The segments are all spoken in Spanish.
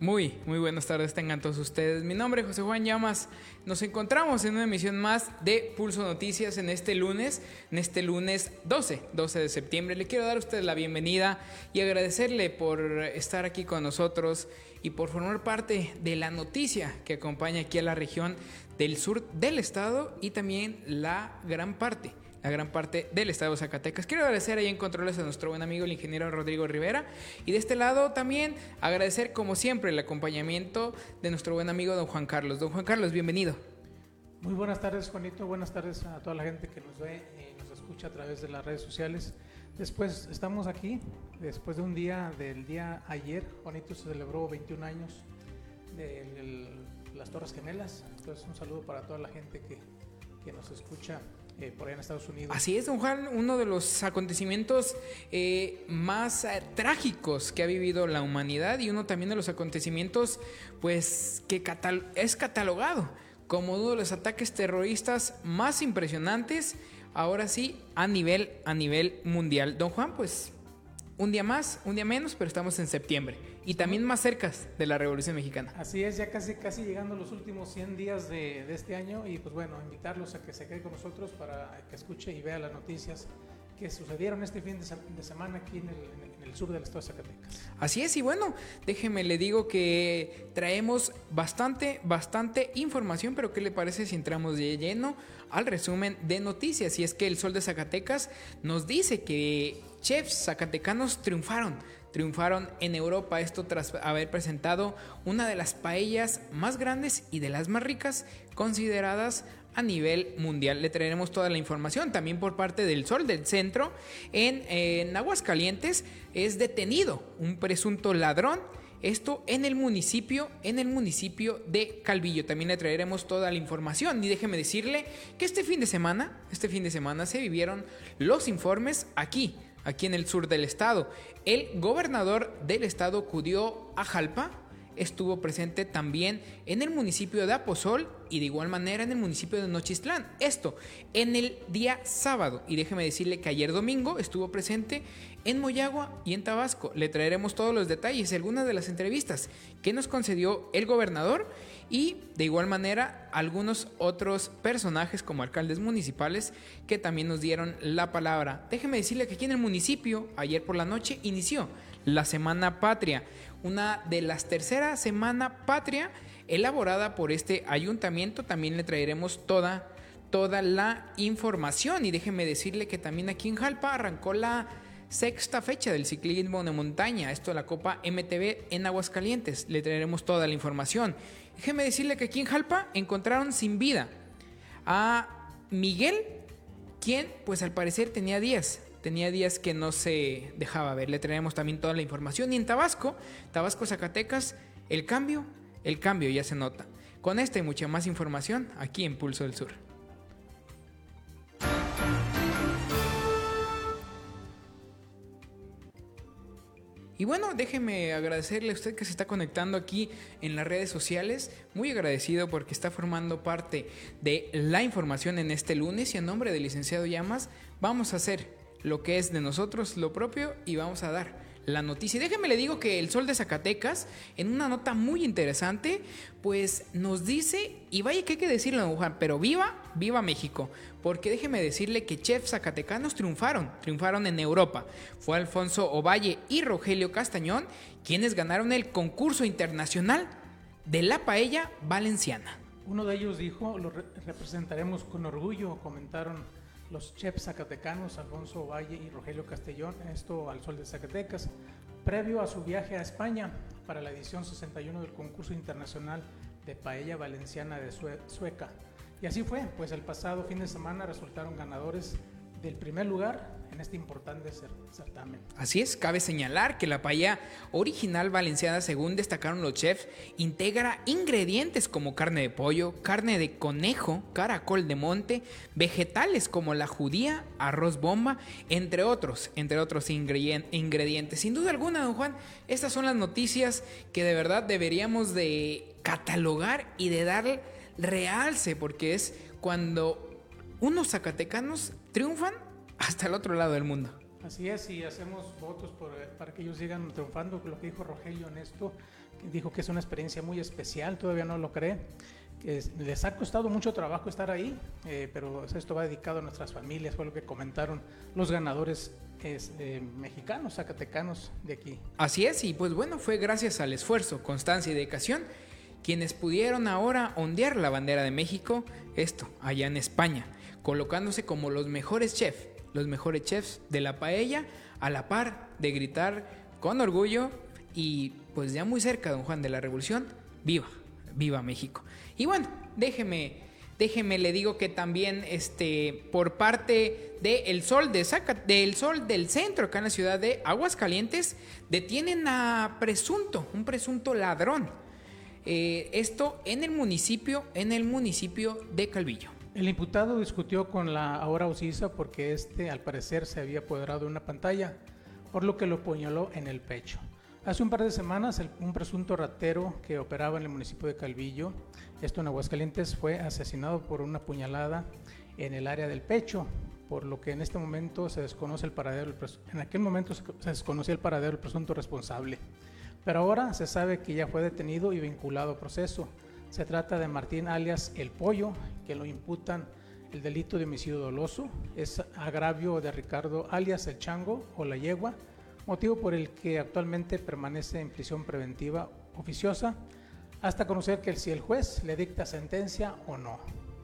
Muy, muy buenas tardes tengan todos ustedes. Mi nombre es José Juan Llamas. Nos encontramos en una emisión más de Pulso Noticias en este lunes, en este lunes 12, 12 de septiembre. Le quiero dar a ustedes la bienvenida y agradecerle por estar aquí con nosotros y por formar parte de la noticia que acompaña aquí a la región del sur del estado y también la gran parte la gran parte del estado de Zacatecas. Quiero agradecer ahí en controles a nuestro buen amigo el ingeniero Rodrigo Rivera y de este lado también agradecer como siempre el acompañamiento de nuestro buen amigo don Juan Carlos. Don Juan Carlos, bienvenido. Muy buenas tardes Juanito, buenas tardes a toda la gente que nos ve y nos escucha a través de las redes sociales. Después estamos aquí, después de un día del día ayer, Juanito se celebró 21 años de las Torres Gemelas. Entonces un saludo para toda la gente que, que nos escucha eh, por en Estados Unidos. Así es, don Juan, uno de los acontecimientos eh, más eh, trágicos que ha vivido la humanidad y uno también de los acontecimientos, pues, que es catalogado como uno de los ataques terroristas más impresionantes, ahora sí, a nivel, a nivel mundial. Don Juan, pues, un día más, un día menos, pero estamos en septiembre y también más cerca de la Revolución Mexicana. Así es, ya casi, casi llegando los últimos 100 días de, de este año y pues bueno, invitarlos a que se queden con nosotros para que escuche y vea las noticias que sucedieron este fin de, semana aquí en el, sur del estado de Zacatecas. Así es, y bueno, déjeme le digo que traemos bastante, bastante información, pero ¿qué le parece si entramos de lleno al resumen de noticias? Y es que el Sol de Zacatecas nos dice que chefs zacatecanos triunfaron triunfaron en Europa, esto tras haber presentado una de las paellas más grandes y de las más ricas consideradas a nivel mundial. Le traeremos toda la información también por parte del Sol del Centro. En, en Aguascalientes es detenido un presunto ladrón. Esto en el municipio, en el municipio de Calvillo. También le traeremos toda la información. Y déjeme decirle que este fin de semana, este fin de semana se vivieron los informes aquí aquí en el sur del estado. El gobernador del estado acudió a Jalpa, estuvo presente también en el municipio de Aposol y de igual manera en el municipio de Nochistlán. Esto en el día sábado. Y déjeme decirle que ayer domingo estuvo presente en Moyagua y en Tabasco. Le traeremos todos los detalles, algunas de las entrevistas que nos concedió el gobernador y de igual manera algunos otros personajes como alcaldes municipales que también nos dieron la palabra. Déjeme decirle que aquí en el municipio, ayer por la noche, inició la Semana Patria, una de las terceras Semana Patria elaborada por este ayuntamiento. También le traeremos toda, toda la información y déjeme decirle que también aquí en Jalpa arrancó la sexta fecha del ciclismo de montaña, esto la Copa MTV en Aguascalientes. Le traeremos toda la información. Déjeme decirle que aquí en Jalpa encontraron sin vida a Miguel, quien pues al parecer tenía días, tenía días que no se dejaba ver. Le traeremos también toda la información. Y en Tabasco, Tabasco, Zacatecas, el cambio, el cambio ya se nota. Con esta y mucha más información aquí en Pulso del Sur. Y bueno, déjeme agradecerle a usted que se está conectando aquí en las redes sociales. Muy agradecido porque está formando parte de la información en este lunes y en nombre del licenciado Llamas vamos a hacer lo que es de nosotros, lo propio y vamos a dar la noticia. Y déjeme le digo que el Sol de Zacatecas, en una nota muy interesante, pues nos dice, y vaya que hay que decirlo, Juan, pero viva, viva México. Porque déjeme decirle que chefs zacatecanos triunfaron, triunfaron en Europa. Fue Alfonso Ovalle y Rogelio Castañón quienes ganaron el concurso internacional de la paella valenciana. Uno de ellos dijo, lo representaremos con orgullo, comentaron los chefs zacatecanos Alfonso Valle y Rogelio Castellón, esto al sol de Zacatecas, previo a su viaje a España para la edición 61 del concurso internacional de paella valenciana de Sueca. Y así fue, pues el pasado fin de semana resultaron ganadores del primer lugar en este importante certamen. Así es, cabe señalar que la paella original valenciana, según destacaron los chefs, integra ingredientes como carne de pollo, carne de conejo, caracol de monte, vegetales como la judía, arroz bomba, entre otros, entre otros ingredientes. Sin duda alguna, don Juan, estas son las noticias que de verdad deberíamos de catalogar y de dar realce, porque es cuando unos zacatecanos triunfan hasta el otro lado del mundo. Así es, y hacemos votos para que ellos sigan triunfando, lo que dijo Rogelio en esto, que dijo que es una experiencia muy especial, todavía no lo cree, que les ha costado mucho trabajo estar ahí, eh, pero esto va dedicado a nuestras familias, fue lo que comentaron los ganadores es, eh, mexicanos, zacatecanos de aquí. Así es, y pues bueno, fue gracias al esfuerzo, constancia y dedicación quienes pudieron ahora ondear la bandera de México, esto, allá en España, colocándose como los mejores chefs, los mejores chefs de la paella, a la par de gritar con orgullo y pues ya muy cerca, don Juan, de la Revolución, viva, viva México. Y bueno, déjeme déjeme le digo que también este, por parte del Sol de del Sol del Centro, acá en la ciudad de Aguascalientes, detienen a presunto, un presunto ladrón. Eh, esto en el municipio, en el municipio de Calvillo. El imputado discutió con la ahora Ocisa porque este al parecer se había apoderado de una pantalla, por lo que lo puñaló en el pecho. Hace un par de semanas, un presunto ratero que operaba en el municipio de Calvillo, esto en Aguascalientes, fue asesinado por una puñalada en el área del pecho, por lo que en este momento se desconoce el paradero, en aquel momento se desconocía el paradero del presunto responsable. Pero ahora se sabe que ya fue detenido y vinculado a proceso. Se trata de Martín alias El Pollo, que lo imputan el delito de homicidio doloso, es agravio de Ricardo alias El Chango o La Yegua, motivo por el que actualmente permanece en prisión preventiva oficiosa hasta conocer que si el juez le dicta sentencia o no.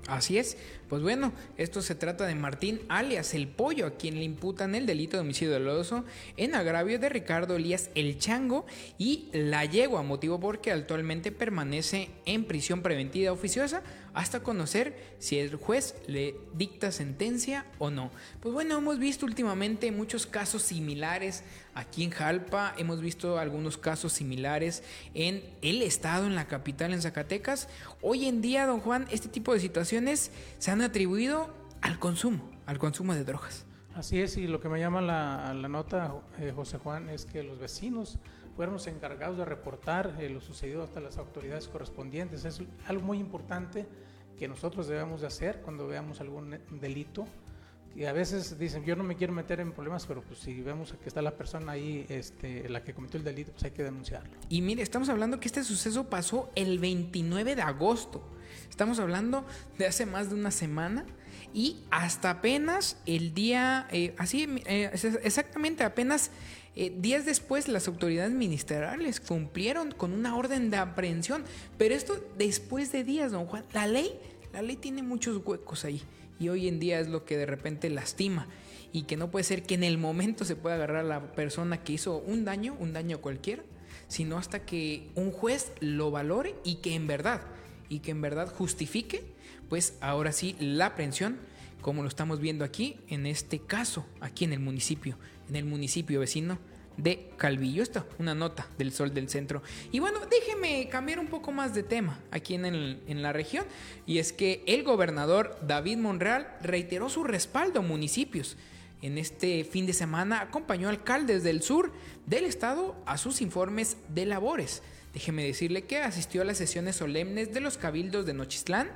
Así es, pues bueno, esto se trata de Martín alias El Pollo, a quien le imputan el delito de homicidio doloso en agravio de Ricardo Elías El Chango y la yegua, motivo porque actualmente permanece en prisión preventiva oficiosa hasta conocer si el juez le dicta sentencia o no. Pues bueno, hemos visto últimamente muchos casos similares aquí en Jalpa, hemos visto algunos casos similares en el estado, en la capital, en Zacatecas. Hoy en día, don Juan, este tipo de situaciones se han atribuido al consumo, al consumo de drogas. Así es, y lo que me llama la, la nota, eh, José Juan, es que los vecinos fueron los encargados de reportar eh, lo sucedido hasta las autoridades correspondientes. Es algo muy importante que nosotros debemos de hacer cuando veamos algún delito. Y a veces dicen, yo no me quiero meter en problemas, pero pues si vemos que está la persona ahí, este, la que cometió el delito, pues hay que denunciarlo. Y mire, estamos hablando que este suceso pasó el 29 de agosto. Estamos hablando de hace más de una semana y hasta apenas el día, eh, así, eh, exactamente apenas eh, días después las autoridades ministeriales cumplieron con una orden de aprehensión, pero esto después de días, don Juan. La ley, la ley tiene muchos huecos ahí y hoy en día es lo que de repente lastima y que no puede ser que en el momento se pueda agarrar a la persona que hizo un daño, un daño cualquiera, sino hasta que un juez lo valore y que en verdad, y que en verdad justifique, pues ahora sí la aprehensión, como lo estamos viendo aquí, en este caso, aquí en el municipio en el municipio vecino de Calvillo. Esto, una nota del Sol del Centro. Y bueno, déjeme cambiar un poco más de tema aquí en, en, la región. Y es que el gobernador David Monreal reiteró su respaldo a municipios. En este fin de semana acompañó a alcaldes del sur del estado a sus informes de labores. Déjeme decirle que asistió a las sesiones solemnes de los cabildos de Nochistlán,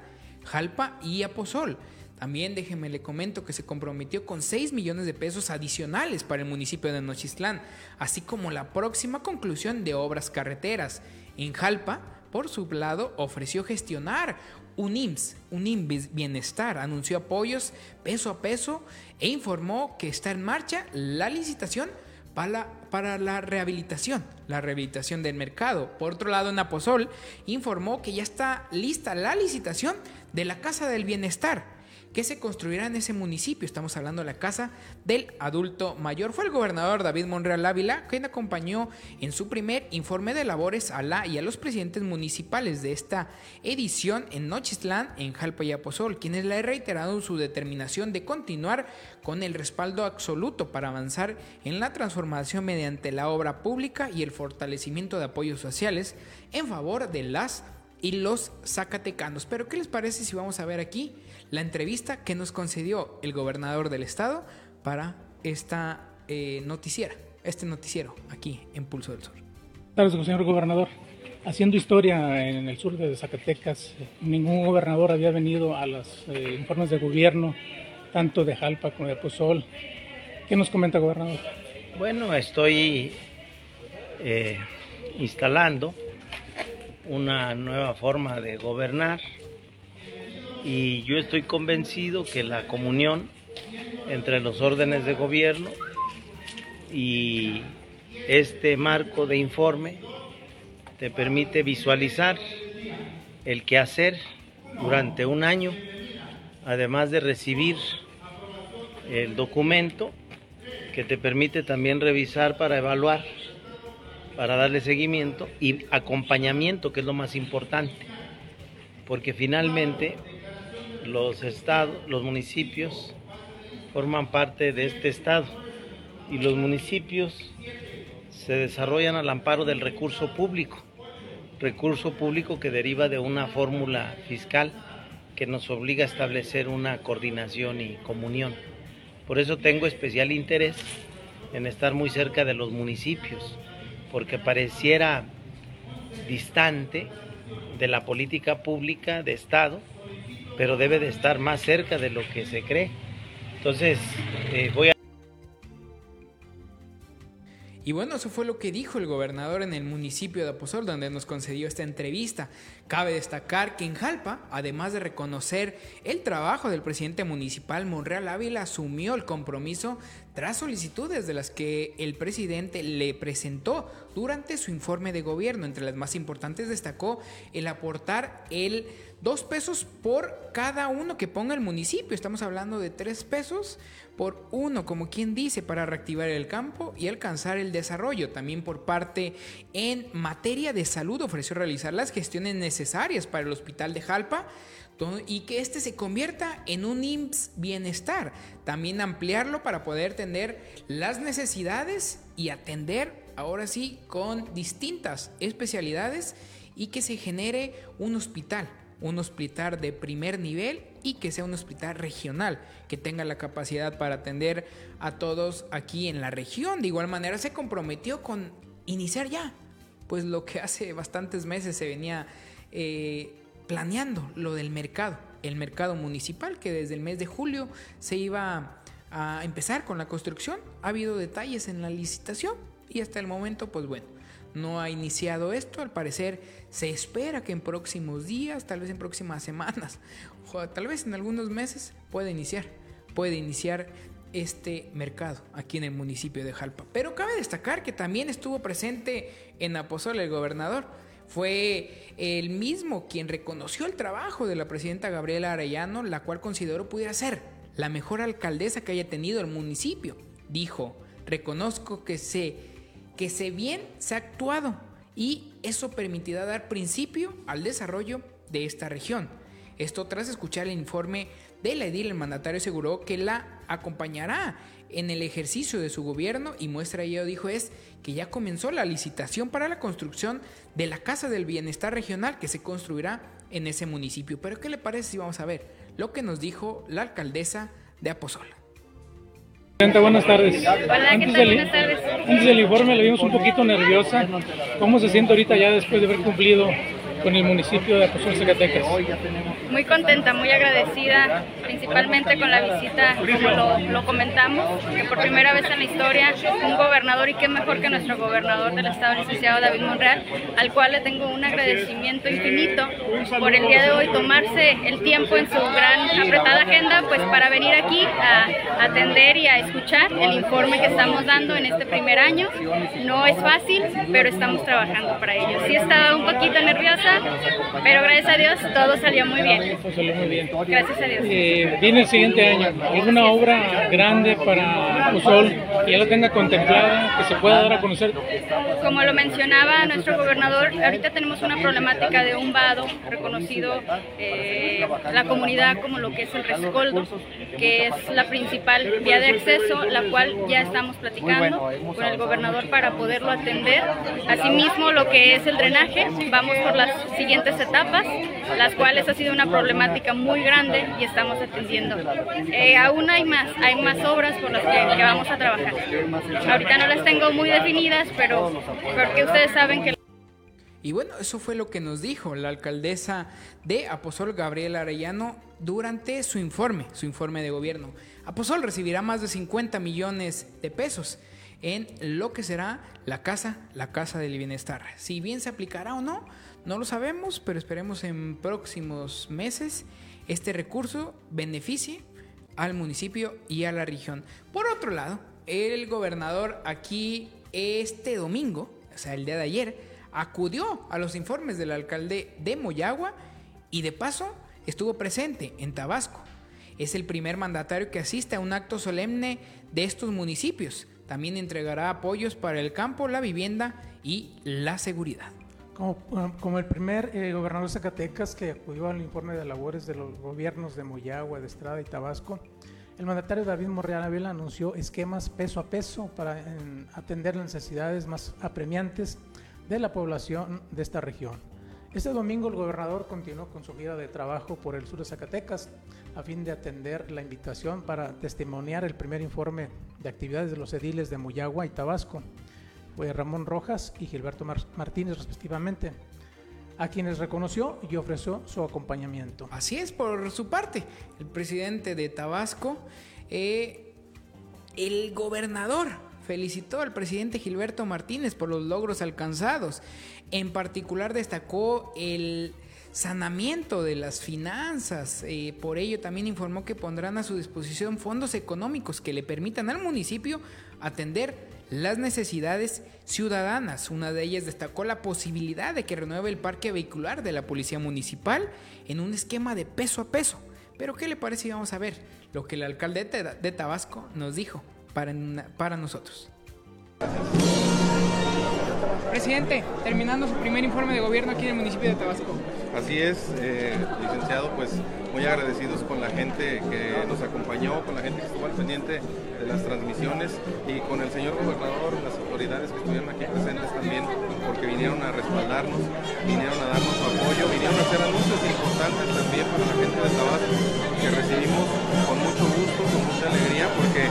Jalpa y Aposol también déjeme le comento que se comprometió con 6 millones de pesos adicionales para el municipio de Nochistlán, así como la próxima conclusión de obras carreteras. En Jalpa, por su lado, ofreció gestionar un IMSS, un IMSS Bienestar, anunció apoyos peso a peso e informó que está en marcha la licitación para la, para la rehabilitación, la rehabilitación del mercado. Por otro lado, en Aposol informó que ya está lista la licitación de la Casa del Bienestar que se construirá en ese municipio. Estamos hablando de la casa del adulto mayor. Fue el gobernador David Monreal Ávila quien acompañó en su primer informe de labores a la y a los presidentes municipales de esta edición en Nochistlán, en Jalpa y Aposol, quienes le han reiterado su determinación de continuar con el respaldo absoluto para avanzar en la transformación mediante la obra pública y el fortalecimiento de apoyos sociales en favor de las y los zacatecanos. Pero ¿qué les parece si vamos a ver aquí la entrevista que nos concedió el gobernador del estado para esta eh, noticiera, este noticiero aquí en Pulso del Sur? Gracias, señor gobernador. Haciendo historia en el sur de Zacatecas, ningún gobernador había venido a los eh, informes de gobierno, tanto de Jalpa como de Pozol, ¿Qué nos comenta, gobernador? Bueno, estoy eh, instalando una nueva forma de gobernar y yo estoy convencido que la comunión entre los órdenes de gobierno y este marco de informe te permite visualizar el quehacer durante un año, además de recibir el documento que te permite también revisar para evaluar, para darle seguimiento y acompañamiento, que es lo más importante, porque finalmente los estados, los municipios forman parte de este estado y los municipios se desarrollan al amparo del recurso público, recurso público que deriva de una fórmula fiscal que nos obliga a establecer una coordinación y comunión. Por eso tengo especial interés en estar muy cerca de los municipios, porque pareciera distante de la política pública de Estado, pero debe de estar más cerca de lo que se cree. Entonces, eh, voy a... Y bueno, eso fue lo que dijo el gobernador en el municipio de Aposol, donde nos concedió esta entrevista. Cabe destacar que en Jalpa, además de reconocer el trabajo del presidente municipal, Monreal Ávila asumió el compromiso tras solicitudes de las que el presidente le presentó durante su informe de gobierno. Entre las más importantes destacó el aportar el dos pesos por cada uno que ponga el municipio. Estamos hablando de tres pesos por uno, como quien dice, para reactivar el campo y alcanzar el desarrollo. También por parte en materia de salud ofreció realizar las gestiones necesarias para el hospital de Jalpa y que este se convierta en un IMSS bienestar. También ampliarlo para poder tener las necesidades y atender ahora sí con distintas especialidades y que se genere un hospital un hospital de primer nivel y que sea un hospital regional, que tenga la capacidad para atender a todos aquí en la región. De igual manera se comprometió con iniciar ya, pues lo que hace bastantes meses se venía eh, planeando, lo del mercado, el mercado municipal, que desde el mes de julio se iba a empezar con la construcción. Ha habido detalles en la licitación y hasta el momento, pues bueno, no ha iniciado esto. Al parecer se espera que en próximos días, tal vez en próximas semanas, o tal vez en algunos meses pueda iniciar, puede iniciar este mercado aquí en el municipio de Jalpa. Pero cabe destacar que también estuvo presente en Aposol el gobernador. Fue el mismo quien reconoció el trabajo de la presidenta Gabriela Arellano, la cual consideró pudiera ser la mejor alcaldesa que haya tenido el municipio. Dijo, reconozco que se que se bien se ha actuado y eso permitirá dar principio al desarrollo de esta región. Esto tras escuchar el informe de la edil, el mandatario aseguró que la acompañará en el ejercicio de su gobierno y muestra ello dijo es que ya comenzó la licitación para la construcción de la Casa del Bienestar Regional que se construirá en ese municipio. Pero ¿qué le parece si vamos a ver lo que nos dijo la alcaldesa de Apozola? buenas tardes. Hola, ¿qué tal? Buenas tardes. Antes del informe le vimos un poquito nerviosa. ¿Cómo se siente ahorita ya después de haber cumplido con el municipio de Apóstol Zacatecas? Muy contenta, muy agradecida, principalmente con la visita, como lo, lo, comentamos, que por primera vez en la historia un gobernador, y qué mejor que nuestro gobernador del estado, licenciado David Monreal, al cual le tengo un agradecimiento infinito por el día de hoy tomarse el tiempo en su gran apretada agenda, pues para venir aquí a atender y a escuchar el informe que estamos dando en este primer año. No es fácil, pero estamos trabajando para ello. Sí estaba un poquito nerviosa, pero gracias a Dios todo salió muy bien. salió muy bien. Gracias a Dios. Eh, viene el siguiente año. ¿Alguna obra grande para Usol que ya lo tenga contemplada, que se pueda dar a conocer? Como lo mencionaba nuestro gobernador, ahorita tenemos una problemática de un vado reconocido eh, la comunidad como lo que es el rescoldo, que es la principal vía de acceso, la cual ya estamos platicando con el gobernador para poderlo atender. Asimismo, lo que es el drenaje, vamos por las siguientes etapas, las cuales ha sido una problemática muy grande y estamos atendiendo. Eh, aún hay más, hay más obras por las que, vamos a trabajar. Ahorita no las tengo muy definidas, pero porque ustedes saben que... Y bueno, eso fue lo que nos dijo la alcaldesa de Aposol, Gabriela Arellano, durante su informe, su informe de gobierno. Aposol recibirá más de 50 millones de pesos en lo que será la casa, la casa del bienestar. Si bien se aplicará o no, no lo sabemos, pero esperemos en próximos meses este recurso beneficie al municipio y a la región. Por otro lado, el gobernador aquí este domingo, o sea, el día de ayer, acudió a los informes del alcalde de Moyagua y de paso estuvo presente en Tabasco. Es el primer mandatario que asiste a un acto solemne de estos municipios. También entregará apoyos para el campo, la vivienda y la seguridad. Como, el primer eh, gobernador de Zacatecas que acudió al informe de labores de los gobiernos de Moyagua, de Estrada y Tabasco, el mandatario David Morreal Avila anunció esquemas peso a peso para atender las necesidades más apremiantes de la población de esta región. Este domingo el gobernador continuó con su gira de trabajo por el sur de Zacatecas a fin de atender la invitación para testimoniar el primer informe de actividades de los ediles de Muyagua y Tabasco, Ramón Rojas y Gilberto Martínez respectivamente, a quienes reconoció y ofreció su acompañamiento. Así es, por su parte, el presidente de Tabasco, eh, el gobernador felicitó al presidente Gilberto Martínez por los logros alcanzados. En particular destacó el sanamiento de las finanzas. Eh, por ello también informó que pondrán a su disposición fondos económicos que le permitan al municipio atender las necesidades ciudadanas. Una de ellas destacó la posibilidad de que renueve el parque vehicular de la Policía Municipal en un esquema de peso a peso. Pero ¿qué le parece? Vamos a ver lo que el alcalde de Tabasco nos dijo para, para nosotros. Presidente, terminando su primer informe de gobierno aquí en el municipio de Tabasco. Así es, eh, licenciado, pues muy agradecidos con la gente que nos acompañó, con la gente que estuvo al pendiente de las transmisiones y con el señor gobernador, las autoridades que estuvieron aquí presentes también, porque vinieron a respaldarnos, vinieron a darnos su apoyo, vinieron a hacer anuncios importantes también para la gente de Tabasco, que recibimos con mucho gusto, con mucha alegría, porque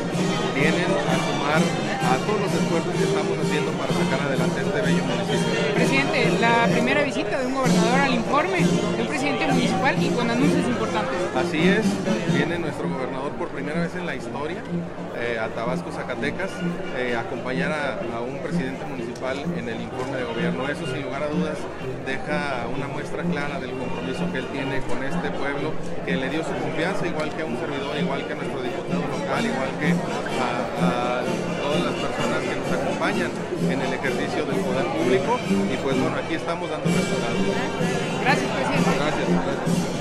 vienen a sumar a todos los esfuerzos que estamos haciendo para sacar adelante este bello municipio. La primera visita de un gobernador al informe de un presidente municipal y con anuncios importantes. Así es, viene nuestro gobernador por primera vez en la historia eh, a Tabasco, Zacatecas, eh, acompañar a, un presidente municipal en el informe de gobierno. Eso sin lugar a dudas deja una muestra clara del compromiso que él tiene con este pueblo, que le dio su confianza, igual que a un servidor, igual que a nuestro diputado local, igual que a acompañan en el ejercicio del poder público y pues bueno, aquí estamos dando resultados. Gracias, presidente. Gracias, gracias.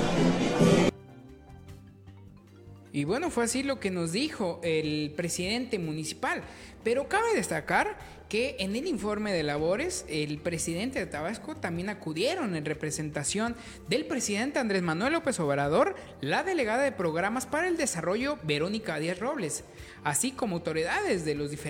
Y bueno, fue así lo que nos dijo el presidente municipal. Pero cabe destacar que en el informe de labores, el presidente de Tabasco también acudieron en representación del presidente Andrés Manuel López Obrador, la delegada de programas para el desarrollo Verónica Díaz Robles, así como autoridades de los diferentes